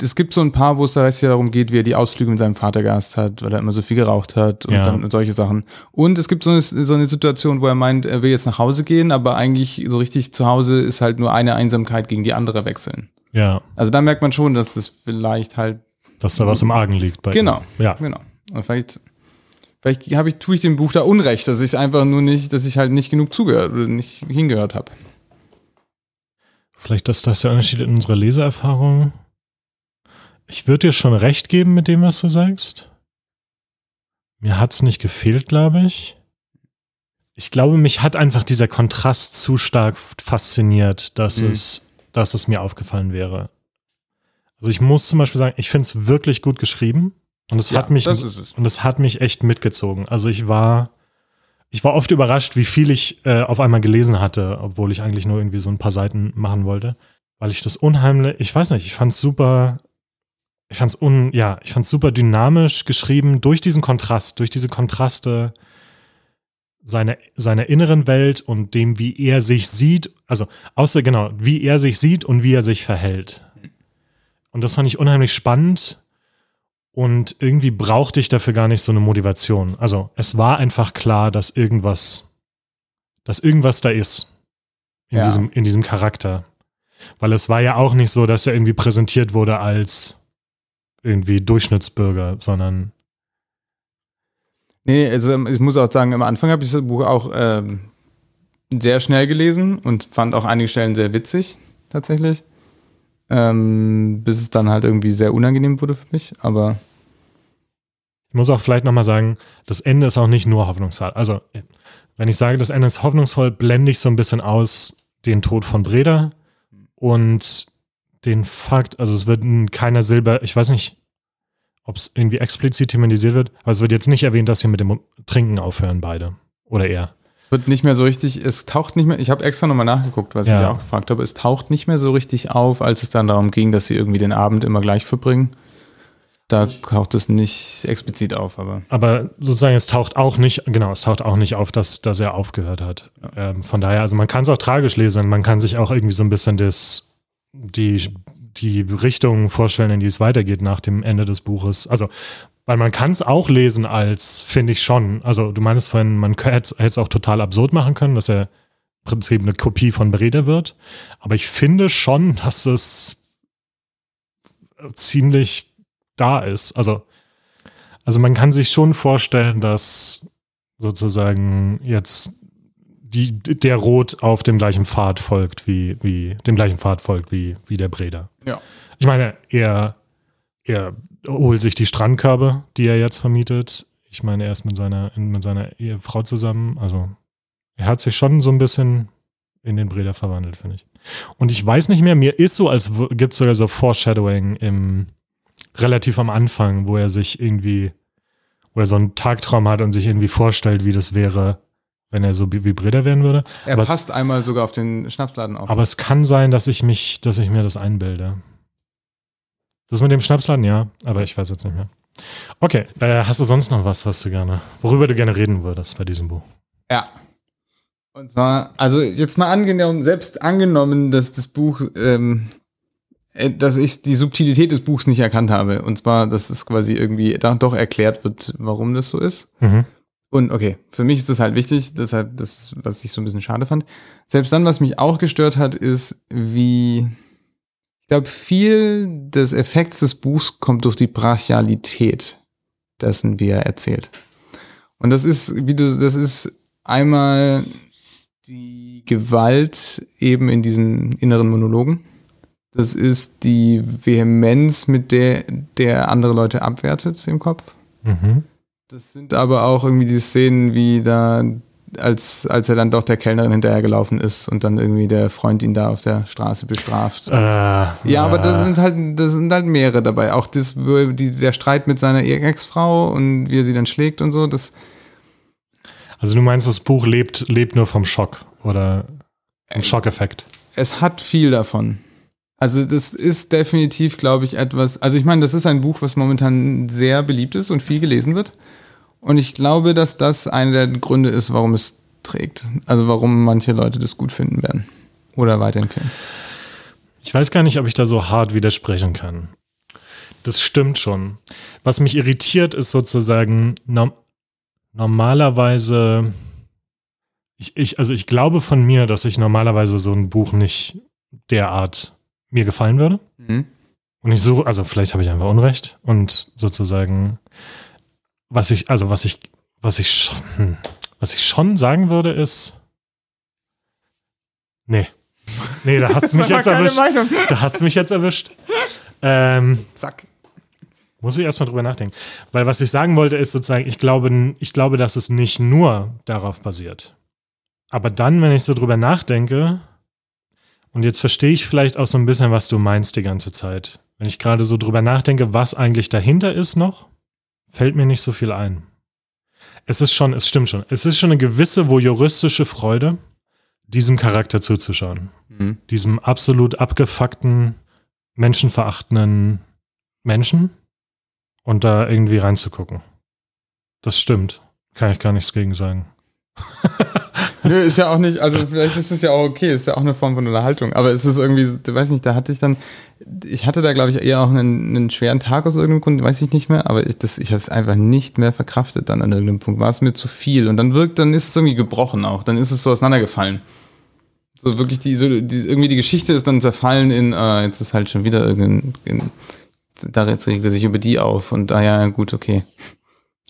es gibt so ein paar, wo es da ja darum geht, wie er die Ausflüge mit seinem Vater gehasst hat, weil er immer so viel geraucht hat und Ja. dann und solche Sachen. Und es gibt so eine, so eine Situation, wo er meint, er will jetzt nach Hause gehen, aber eigentlich so richtig zu Hause ist halt nur eine Einsamkeit gegen die andere wechseln. Ja, Also da merkt man schon, dass das vielleicht halt, dass da was im Argen liegt bei Genau. ihm. Ja. genau. Und vielleicht, vielleicht habe ich, tue ich dem Buch da Unrecht, dass ich einfach nur nicht, dass ich halt nicht genug zugehört oder nicht hingehört habe. Vielleicht ist das der Unterschied in unserer Leseerfahrung. Ich würde dir schon recht geben mit dem, was du sagst. Mir hat's nicht gefehlt, glaube ich. Ich glaube, mich hat einfach dieser Kontrast zu stark fasziniert, dass, Mhm. es, dass es mir aufgefallen wäre. Also ich muss zum Beispiel sagen, ich finde es wirklich gut geschrieben und es hat mich das und es hat mich echt mitgezogen. Also ich war, ich war oft überrascht, wie viel ich äh, auf einmal gelesen hatte, obwohl ich eigentlich nur irgendwie so ein paar Seiten machen wollte, weil ich das unheimlich, ich weiß nicht, ich fand es super, ich fand es un, ja, ich fand es super dynamisch geschrieben durch diesen Kontrast, durch diese Kontraste seiner seiner inneren Welt und dem, wie er sich sieht, also außer genau, wie er sich sieht und wie er sich verhält. Und das fand ich unheimlich spannend und irgendwie brauchte ich dafür gar nicht so eine Motivation. Also es war einfach klar, dass irgendwas, dass irgendwas da ist in, Ja. diesem, in diesem Charakter. Weil es war ja auch nicht so, dass er irgendwie präsentiert wurde als irgendwie Durchschnittsbürger, sondern Nee, also ähm, ich muss auch sagen, am Anfang habe ich das Buch auch ähm, sehr schnell gelesen und fand auch einige Stellen sehr witzig, tatsächlich. Ähm, bis es dann halt irgendwie sehr unangenehm wurde für mich, aber ich muss auch vielleicht nochmal sagen, das Ende ist auch nicht nur hoffnungsvoll. Also, wenn ich sage, das Ende ist hoffnungsvoll, blende ich so ein bisschen aus den Tod von Breda und den Fakt, also es wird in keiner Silber, ich weiß nicht, ob es irgendwie explizit thematisiert wird, aber es wird jetzt nicht erwähnt, dass sie mit dem Trinken aufhören, beide. Oder er. es wird nicht mehr so richtig, es taucht nicht mehr, ich habe extra nochmal nachgeguckt, was ich Ja. mich auch gefragt habe, es taucht nicht mehr so richtig auf, als es dann darum ging, dass sie irgendwie den Abend immer gleich verbringen. Da taucht es nicht explizit auf, aber. Aber sozusagen, es taucht auch nicht, genau, es taucht auch nicht auf, dass, dass er aufgehört hat. Ähm, von daher, also man kann es auch tragisch lesen, man kann sich auch irgendwie so ein bisschen das, die, die Richtung vorstellen, in die es weitergeht nach dem Ende des Buches. Also, weil man kann es auch lesen als, finde ich schon. Also, du meinst vorhin, man hätte es auch total absurd machen können, dass er im Prinzip eine Kopie von Breda wird. Aber ich finde schon, dass es ziemlich da ist. Also, also man kann sich schon vorstellen, dass sozusagen jetzt die, der Rot auf dem gleichen Pfad folgt wie, wie dem gleichen Pfad folgt wie, wie der Breder. Ja. Ich meine, er, er holt sich die Strandkörbe, die er jetzt vermietet. Ich meine, er ist mit seiner, mit seiner Ehefrau zusammen. Also er hat sich schon so ein bisschen in den Breder verwandelt, finde ich. Und ich weiß nicht mehr, mir ist so, als gibt es sogar so Foreshadowing im relativ am Anfang, wo er sich irgendwie, wo er so einen Tagtraum hat und sich irgendwie vorstellt, wie das wäre, wenn er so wie Breda werden würde. Er aber passt es, einmal sogar auf den Schnapsladen auf. Aber es kann sein, dass ich mich, dass ich mir das einbilde. Das mit dem Schnapsladen, ja, aber ich weiß jetzt nicht mehr. Okay, äh, hast du sonst noch was, was du gerne, worüber du gerne reden würdest bei diesem Buch? Ja. Und zwar, also jetzt mal angenommen, selbst angenommen, dass das Buch, ähm, äh, dass ich die Subtilität des Buchs nicht erkannt habe. Und zwar, dass es quasi irgendwie da doch erklärt wird, warum das so ist. Mhm. Und okay, für mich ist das halt wichtig, deshalb das, was ich so ein bisschen schade fand. Selbst dann, was mich auch gestört hat, ist, wie, ich glaube, viel des Effekts des Buchs kommt durch die Brachialität dessen, wie er erzählt. Und das ist, wie du, das ist einmal die Gewalt eben in diesen inneren Monologen. Das ist die Vehemenz, mit der der andere Leute abwertet im Kopf. Mhm. Das sind aber auch irgendwie die Szenen, wie da, als, als er dann doch der Kellnerin hinterhergelaufen ist und dann irgendwie der Freund ihn da auf der Straße bestraft. Äh, ja, aber das sind halt, das sind halt mehrere dabei. Auch das, die, der Streit mit seiner Ex-Frau und wie er sie dann schlägt und so, das. Also du meinst, das Buch lebt, lebt nur vom Schock oder vom Schockeffekt? Es hat viel davon. Also das ist definitiv, glaube ich, etwas, also ich meine, das ist ein Buch, was momentan sehr beliebt ist und viel gelesen wird. Und ich glaube, dass das einer der Gründe ist, warum es trägt. Also warum manche Leute das gut finden werden oder weiterempfehlen. Ich weiß gar nicht, ob ich da so hart widersprechen kann. Das stimmt schon. Was mich irritiert, ist sozusagen no normalerweise, ich, ich, also ich glaube von mir, dass ich normalerweise so ein Buch nicht derart mir gefallen würde. Mhm. Und ich suche, also vielleicht habe ich einfach Unrecht und sozusagen, was ich, also was ich, was ich schon, hm, was ich schon sagen würde, ist, nee. Nee, da hast du <laughs> mich jetzt erwischt. Meinung. Da hast du mich jetzt erwischt. Ähm, Zack. muss ich erstmal drüber nachdenken. Weil was ich sagen wollte, ist sozusagen, ich glaube, ich glaube, dass es nicht nur darauf basiert. Aber dann, wenn ich so drüber nachdenke, und jetzt verstehe ich vielleicht auch so ein bisschen, was du meinst die ganze Zeit. Wenn ich gerade so drüber nachdenke, was eigentlich dahinter ist noch, fällt mir nicht so viel ein. Es ist schon, es stimmt schon. Es ist schon eine gewisse voyeuristische Freude, diesem Charakter zuzuschauen. Mhm. Diesem absolut abgefuckten, menschenverachtenden Menschen und da irgendwie reinzugucken. Das stimmt. Kann ich gar nichts gegen sagen. <laughs> Nö, ist ja auch nicht, also vielleicht ist es ja auch okay, ist ja auch eine Form von Unterhaltung, aber es ist irgendwie, du weiß nicht, da hatte ich dann, ich hatte da glaube ich eher auch einen, einen, schweren Tag aus irgendeinem Grund, weiß ich nicht mehr, aber ich, das, ich habe es einfach nicht mehr verkraftet dann an irgendeinem Punkt, war es mir zu viel. Und dann wirkt, dann ist es irgendwie gebrochen auch, dann ist es so auseinandergefallen. So wirklich die, so, die irgendwie die Geschichte ist dann zerfallen in, äh, jetzt ist halt schon wieder irgendein, in, da regt er sich über die auf. Und da ja, gut, okay.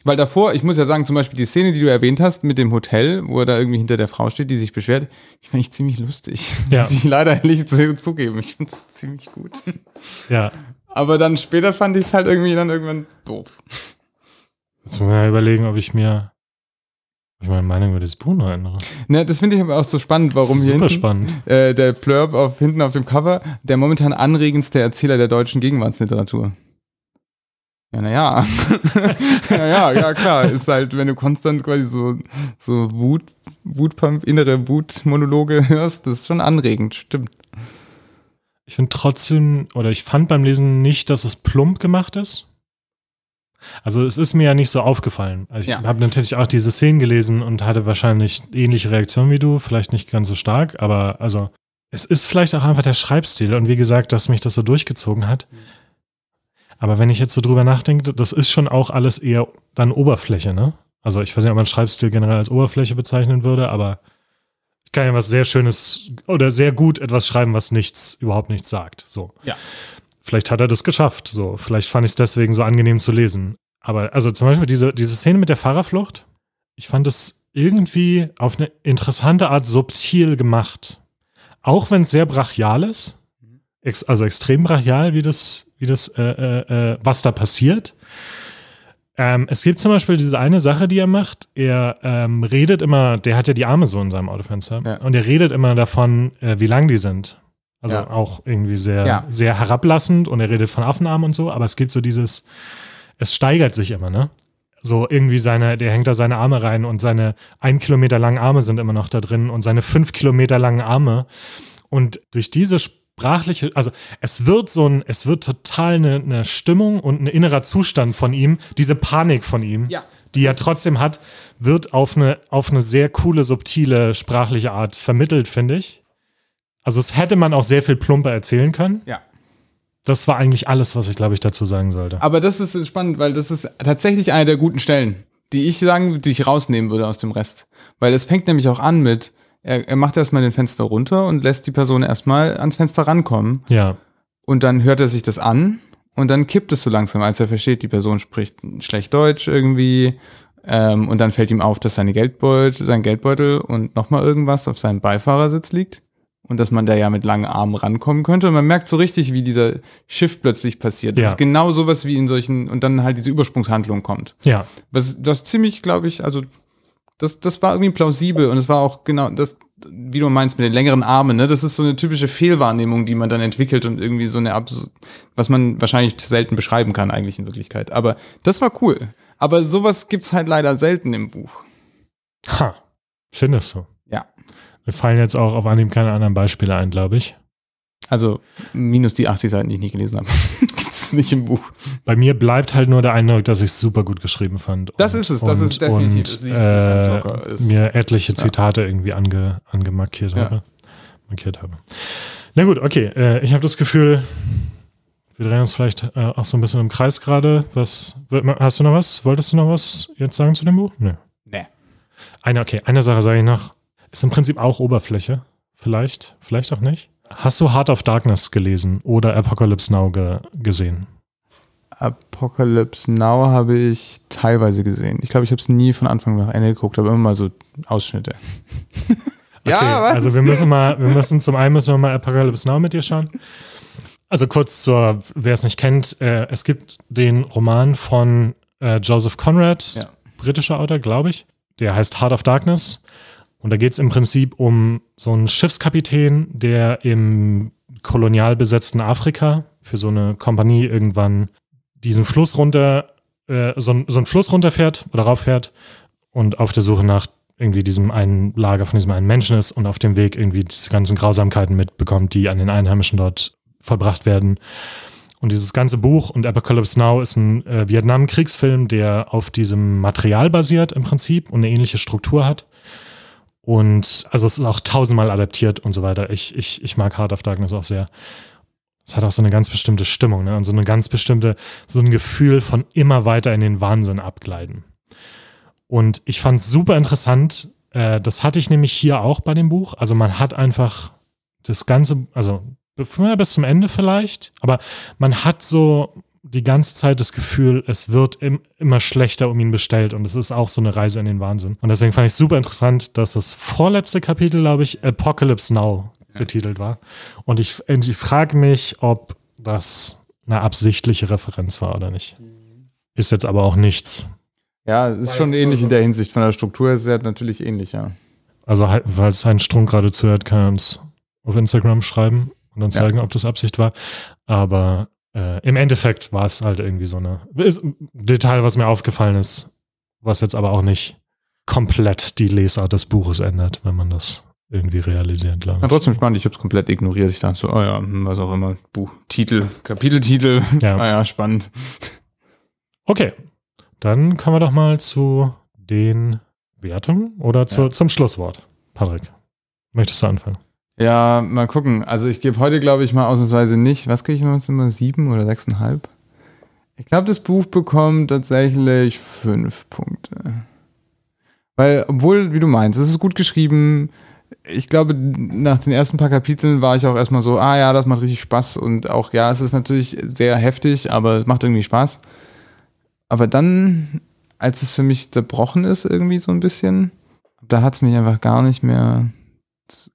Weil davor, ich muss ja sagen, zum Beispiel die Szene, die du erwähnt hast mit dem Hotel, wo er da irgendwie hinter der Frau steht, die sich beschwert, die fand ich ziemlich lustig. <laughs> Ja. Muss ich leider ehrlich zugeben. Ich finde es ziemlich gut. Ja. Aber dann später fand ich es halt irgendwie dann irgendwann doof. Jetzt muss man ja überlegen, ob ich mir, ob ich meine Meinung über das Buch noch ändere. Ne, das finde ich aber auch so spannend, warum Super hier hinten, spannend. Äh, der Plurb auf, hinten auf dem Cover, der momentan anregendste Erzähler der deutschen Gegenwartsliteratur. Ja, naja. <laughs> ja, ja, ja, klar. Ist halt, wenn du konstant quasi so, so Wut, Wutpump, innere Wutmonologe hörst, das ist schon anregend, stimmt. Ich finde trotzdem, oder ich fand beim Lesen nicht, dass es plump gemacht ist. Also es ist mir ja nicht so aufgefallen. Also ich Ja. habe natürlich auch diese Szenen gelesen und hatte wahrscheinlich ähnliche Reaktionen wie du, vielleicht nicht ganz so stark, aber also es ist vielleicht auch einfach der Schreibstil und wie gesagt, dass mich das so durchgezogen hat. Aber wenn ich jetzt so drüber nachdenke, das ist schon auch alles eher dann Oberfläche, ne? Also ich weiß nicht, ob man Schreibstil generell als Oberfläche bezeichnen würde, aber ich kann ja was sehr Schönes oder sehr gut etwas schreiben, was nichts, überhaupt nichts sagt. So. Ja. Vielleicht hat er das geschafft. So, vielleicht fand ich es deswegen so angenehm zu lesen. Aber also zum Beispiel diese, diese Szene mit der Fahrerflucht, ich fand es irgendwie auf eine interessante Art subtil gemacht. Auch wenn es sehr brachial ist, ex, also extrem brachial, wie das, wie das, äh, äh, äh, was da passiert. Ähm, es gibt zum Beispiel diese eine Sache, die er macht. Er ähm, redet immer, der hat ja die Arme so in seinem Autofenster, Ja. und er redet immer davon, äh, wie lang die sind. Also Ja. auch irgendwie sehr, Ja. sehr herablassend und er redet von Affenarmen und so, aber es gibt so dieses, es steigert sich immer, ne? So irgendwie seine, der hängt da seine Arme rein und seine ein Kilometer langen Arme sind immer noch da drin und seine fünf Kilometer langen Arme. Und durch diese sprachliche, also es wird so ein, es wird total eine, eine Stimmung und ein innerer Zustand von ihm, diese Panik von ihm, Ja. die er trotzdem hat, wird auf eine, auf eine sehr coole, subtile, sprachliche Art vermittelt, finde ich. Also es hätte man auch sehr viel plumper erzählen können. Ja. Das war eigentlich alles, was ich, glaube ich, dazu sagen sollte. Aber das ist spannend, weil das ist tatsächlich eine der guten Stellen, die ich sagen, die ich rausnehmen würde aus dem Rest. Weil es fängt nämlich auch an mit, er, er macht erstmal den Fenster runter und lässt die Person erstmal ans Fenster rankommen. Ja, Und dann hört er sich das an und dann kippt es so langsam, als er versteht, die Person spricht schlecht Deutsch irgendwie. Ähm, und dann fällt ihm auf, dass seine Geldbeutel, sein Geldbeutel und nochmal irgendwas auf seinem Beifahrersitz liegt. Und dass man da ja mit langen Armen rankommen könnte. Und man merkt so richtig, wie dieser Shift plötzlich passiert. Das Ja. ist genau sowas wie in solchen, und dann halt diese Übersprungshandlung kommt. ja, Was, das ziemlich, glaube ich, also das, das war irgendwie plausibel und es war auch genau das, wie du meinst, mit den längeren Armen, ne? Das ist so eine typische Fehlwahrnehmung, die man dann entwickelt und irgendwie so eine Abs was man wahrscheinlich selten beschreiben kann, eigentlich in Wirklichkeit. Aber das war cool. Aber sowas gibt's halt leider selten im Buch. ha, findest du. Ja. Mir fallen jetzt auch auf Anhieb keine anderen Beispiele ein, glaube ich. Also minus die 80 Seiten, die ich nicht gelesen habe. <laughs> gibt's nicht im Buch. Bei mir bleibt halt nur der Eindruck, dass ich es super gut geschrieben fand. Das ist es, das ist definitiv, es liest sich ganz locker, es- mir etliche Zitate irgendwie ange, angemarkiert Ja. habe. Markiert habe. Na gut, okay. Äh, ich habe das Gefühl, wir drehen uns vielleicht äh, auch so ein bisschen im Kreis gerade. Was hast du noch was? Wolltest du noch was jetzt sagen zu dem Buch? Nö. Nee. Eine, okay, eine Sache sage ich noch. Ist im Prinzip auch Oberfläche. Vielleicht, vielleicht auch nicht. Hast du Heart of Darkness gelesen oder Apocalypse Now ge gesehen? Apocalypse Now habe ich teilweise gesehen. Ich glaube, ich habe es nie von Anfang nach Ende geguckt, aber immer mal so Ausschnitte. <laughs> Okay, Also wir müssen mal, wir müssen zum einen müssen wir mal Apocalypse Now mit dir schauen. Also kurz zur, wer es nicht kennt, äh, es gibt den Roman von äh, Joseph Conrad, Ja. britischer Autor, glaube ich. Der heißt Heart of Darkness. Und da geht es im Prinzip um so einen Schiffskapitän, der im kolonial besetzten Afrika für so eine Kompanie irgendwann diesen Fluss runter, äh, so, so einen Fluss runterfährt oder rauffährt und auf der Suche nach irgendwie diesem einen Lager von diesem einen Menschen ist und auf dem Weg irgendwie diese ganzen Grausamkeiten mitbekommt, die an den Einheimischen dort vollbracht werden. Und dieses ganze Buch und Apocalypse Now ist ein äh, Vietnam-Kriegsfilm, der auf diesem Material basiert im Prinzip und eine ähnliche Struktur hat. Und also es ist auch tausendmal adaptiert und so weiter. Ich, ich, ich mag Heart of Darkness auch sehr. Es hat auch so eine ganz bestimmte Stimmung, ne? Und so eine ganz bestimmte, so ein Gefühl von immer weiter in den Wahnsinn abgleiten. Und ich fand es super interessant. Äh, das hatte ich nämlich hier auch bei dem Buch. Also man hat einfach das Ganze, also bis zum Ende vielleicht, aber man hat so die ganze Zeit das Gefühl, es wird im, immer schlechter um ihn bestellt und es ist auch so eine Reise in den Wahnsinn. Und deswegen fand ich super interessant, dass das vorletzte Kapitel, glaube ich, Apocalypse Now betitelt war. Und ich, ich frage mich, ob das eine absichtliche Referenz war oder nicht. Ist jetzt aber auch nichts. Ja, es ist schon so- ähnlich in der Hinsicht. Von der Struktur ist es natürlich ähnlich, ja. Also, halt, falls Heinz Strunk gerade zuhört, kann er uns auf Instagram schreiben und uns Ja. zeigen, ob das Absicht war. Aber äh, im Endeffekt war es halt irgendwie so eine ist ein Detail, was mir aufgefallen ist, was jetzt aber auch nicht komplett die Lesart des Buches ändert, wenn man das irgendwie realisiert, glaube Ja, ich. trotzdem spannend. Ich habe es komplett ignoriert. Ich dachte so, oh ja, hm, was auch immer. Buch, Titel, Kapiteltitel. <laughs> Ja. Ah ja, spannend. Okay, dann kommen wir doch mal zu den Wertungen oder zu, Ja. zum Schlusswort. Patrick, möchtest du anfangen? Ja, mal gucken. Also ich gebe heute, glaube ich, mal ausnahmsweise nicht. Was kriege ich noch jetzt immer? Sieben oder sechseinhalb? Ich glaube, das Buch bekommt tatsächlich fünf Punkte. Weil, obwohl, wie du meinst, es ist gut geschrieben. Ich glaube, nach den ersten paar Kapiteln war ich auch erstmal so, ah ja, das macht richtig Spaß. Und auch, ja, es ist natürlich sehr heftig, aber es macht irgendwie Spaß. Aber dann, als es für mich zerbrochen ist, irgendwie so ein bisschen, da hat es mich einfach gar nicht mehr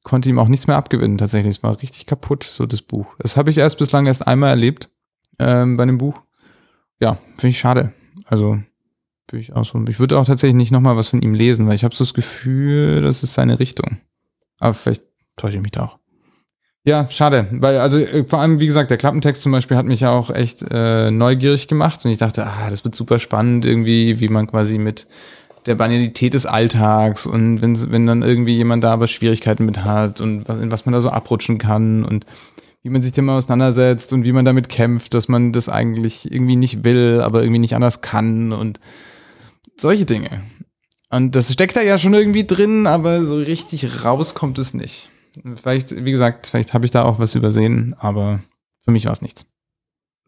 konnte ihm auch nichts mehr abgewinnen tatsächlich. Es war richtig kaputt, so das Buch. Das habe ich erst bislang erst einmal erlebt ähm, bei dem Buch. Ja, finde ich schade. Also finde ich auch so. Ich würde auch tatsächlich nicht nochmal was von ihm lesen, weil ich habe so das Gefühl, das ist seine Richtung. Aber vielleicht täusche ich mich da auch. Ja, schade, weil also äh, vor allem, wie gesagt, der Klappentext zum Beispiel hat mich ja auch echt äh, neugierig gemacht und ich dachte, ah, das wird super spannend irgendwie, wie man quasi mit der Banalität des Alltags und wenn, wenn dann irgendwie jemand da aber Schwierigkeiten mit hat und was, in was man da so abrutschen kann und wie man sich dem auseinandersetzt und wie man damit kämpft, dass man das eigentlich irgendwie nicht will, aber irgendwie nicht anders kann und solche Dinge. Und das steckt da ja schon irgendwie drin, aber so richtig raus kommt es nicht. Vielleicht, wie gesagt, vielleicht habe ich da auch was übersehen, aber für mich war es nichts.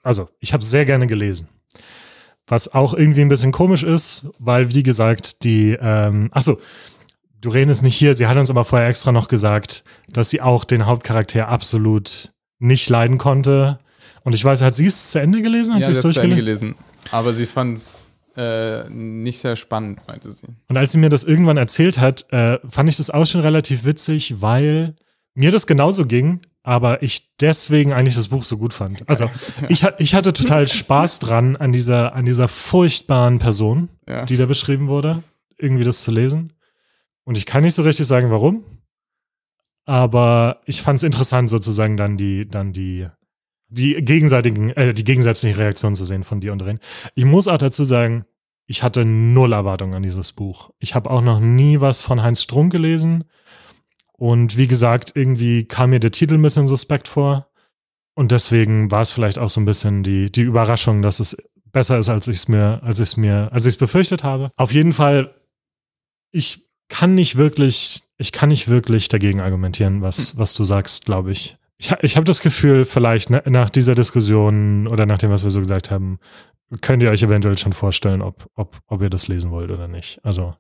Also, ich habe sehr gerne gelesen. Was auch irgendwie ein bisschen komisch ist, weil, wie gesagt, die, ähm, achso, Doreen ist nicht hier, sie hat uns aber vorher extra noch gesagt, dass sie auch den Hauptcharakter absolut nicht leiden konnte. Und ich weiß, hat sie es zu Ende gelesen? Hat ja, sie es das zu Ende durchgelesen? gelesen. Aber sie fand es äh, nicht sehr spannend, meinte sie. Und als sie mir das irgendwann erzählt hat, äh, fand ich das auch schon relativ witzig, weil mir das genauso ging, aber ich deswegen eigentlich das Buch so gut fand. Also <laughs> ich, ich hatte total Spaß dran, an dieser, an dieser furchtbaren Person, Ja. die da beschrieben wurde, irgendwie das zu lesen. Und ich kann nicht so richtig sagen, warum. Aber ich fand es interessant, sozusagen dann die, dann die, die gegenseitigen, äh, die gegensätzlichen Reaktionen zu sehen von dir und Ren. Ich muss auch dazu sagen, ich hatte null Erwartungen an dieses Buch. Ich habe auch noch nie was von Heinz Strunk gelesen. Und wie gesagt, irgendwie kam mir der Titel ein bisschen suspekt vor. Und deswegen war es vielleicht auch so ein bisschen die, die Überraschung, dass es besser ist, als ich es mir, als ich es mir, als ich es befürchtet habe. Auf jeden Fall, ich kann nicht wirklich, ich kann nicht wirklich dagegen argumentieren, was, was du sagst, glaube ich. Ich, ich habe das Gefühl, vielleicht na- nach dieser Diskussion oder nach dem, was wir so gesagt haben, könnt ihr euch eventuell schon vorstellen, ob, ob, ob ihr das lesen wollt oder nicht. Also,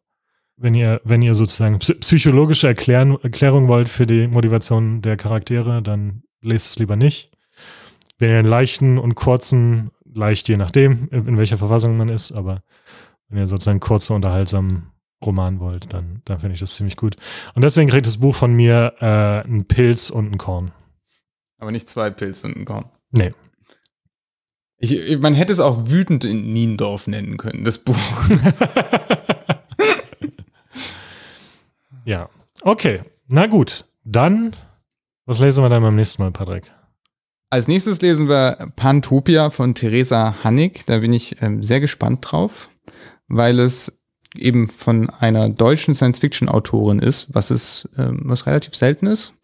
wenn ihr, wenn ihr sozusagen psy- psychologische Erklären, Erklärung wollt für die Motivation der Charaktere, dann lest es lieber nicht. Wenn ihr einen leichten und kurzen, leicht je nachdem, in welcher Verfassung man ist, aber wenn ihr sozusagen kurze, unterhaltsamen Roman wollt, dann, dann finde ich das ziemlich gut. Und deswegen kriegt das Buch von mir äh, einen Pilz und ein Korn. Aber nicht zwei Pilze und ein Korn. Nee. Ich- man hätte es auch wütend in Niendorf nennen können, das Buch. <laughs> ja. Okay. Na gut. Dann, was lesen wir dann beim nächsten Mal, Patrick? Als nächstes lesen wir Pantopia von Theresa Hannig. Da bin ich ähm, sehr gespannt drauf, weil es eben von einer deutschen Science-Fiction-Autorin ist, was ist, ähm, was relativ selten ist.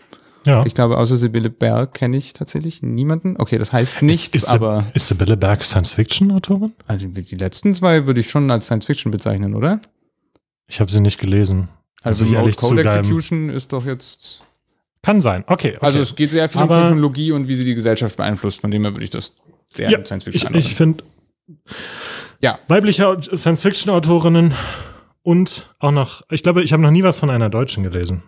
Ja. Ich glaube, außer Sibylle Berg kenne ich tatsächlich niemanden. Okay, das heißt nichts, ist, ist, aber Ist Sibylle Berg Science-Fiction-Autorin? also die letzten zwei würde ich schon als Science-Fiction bezeichnen, oder? Ich habe sie nicht gelesen. Also Mode ehrlich Code. Execution ist doch jetzt. Kann sein. Okay. okay. Also es geht sehr viel um Aber- Technologie und wie sie die Gesellschaft beeinflusst. Von dem her würde ich das sehr ja, mit Science-Fiction ich, ich finde Ja. weibliche Science-Fiction-Autorinnen und auch noch, ich glaube, ich habe noch nie was von einer Deutschen gelesen.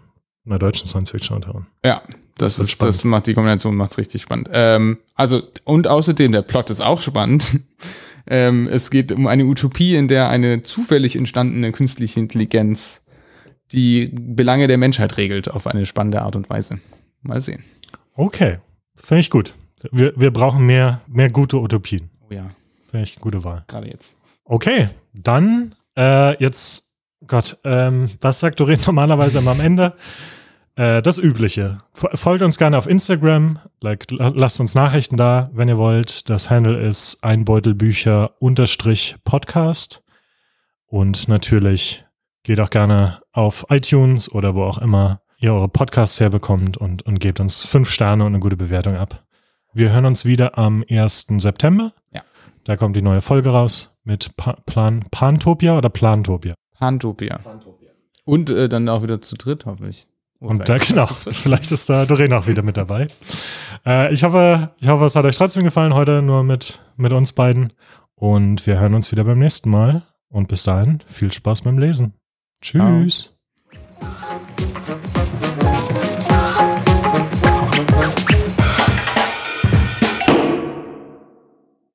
Einer deutschen Science-Fiction-Autorin. Ja, das, Das ist ist, spannend. das macht die Kombination macht richtig spannend. Ähm, also und außerdem der Plot ist auch spannend. <laughs> ähm, es geht um eine Utopie, in der eine zufällig entstandene künstliche Intelligenz die Belange der Menschheit regelt auf eine spannende Art und Weise. Mal sehen. Okay. Finde ich gut. Wir, wir brauchen mehr, mehr gute Utopien. Oh ja, Finde ich eine gute Wahl. gerade jetzt. Okay, dann äh, jetzt, Gott, ähm, was sagt Doreen <laughs> normalerweise immer am Ende? Äh, das Übliche. Folgt uns gerne auf Instagram, like, la- lasst uns Nachrichten da, wenn ihr wollt. Das Handle ist einbeutelbücher unterstrich Podcast. Und natürlich geht auch gerne auf iTunes oder wo auch immer ihr eure Podcasts herbekommt und, und gebt uns fünf Sterne und eine gute Bewertung ab. Wir hören uns wieder am 1. September. Ja. Da kommt die neue Folge raus. mit pa Plan Pantopia oder Plantopia. Pantopia. Und äh, dann auch wieder zu dritt, hoffe ich. Oder Und da, vielleicht genau, vielleicht ist da Doreen auch wieder mit dabei. <laughs> Äh, ich hoffe, ich hoffe, es hat euch trotzdem gefallen heute nur mit, mit uns beiden. Und wir hören uns wieder beim nächsten Mal. Und bis dahin, viel Spaß beim Lesen. Tschüss.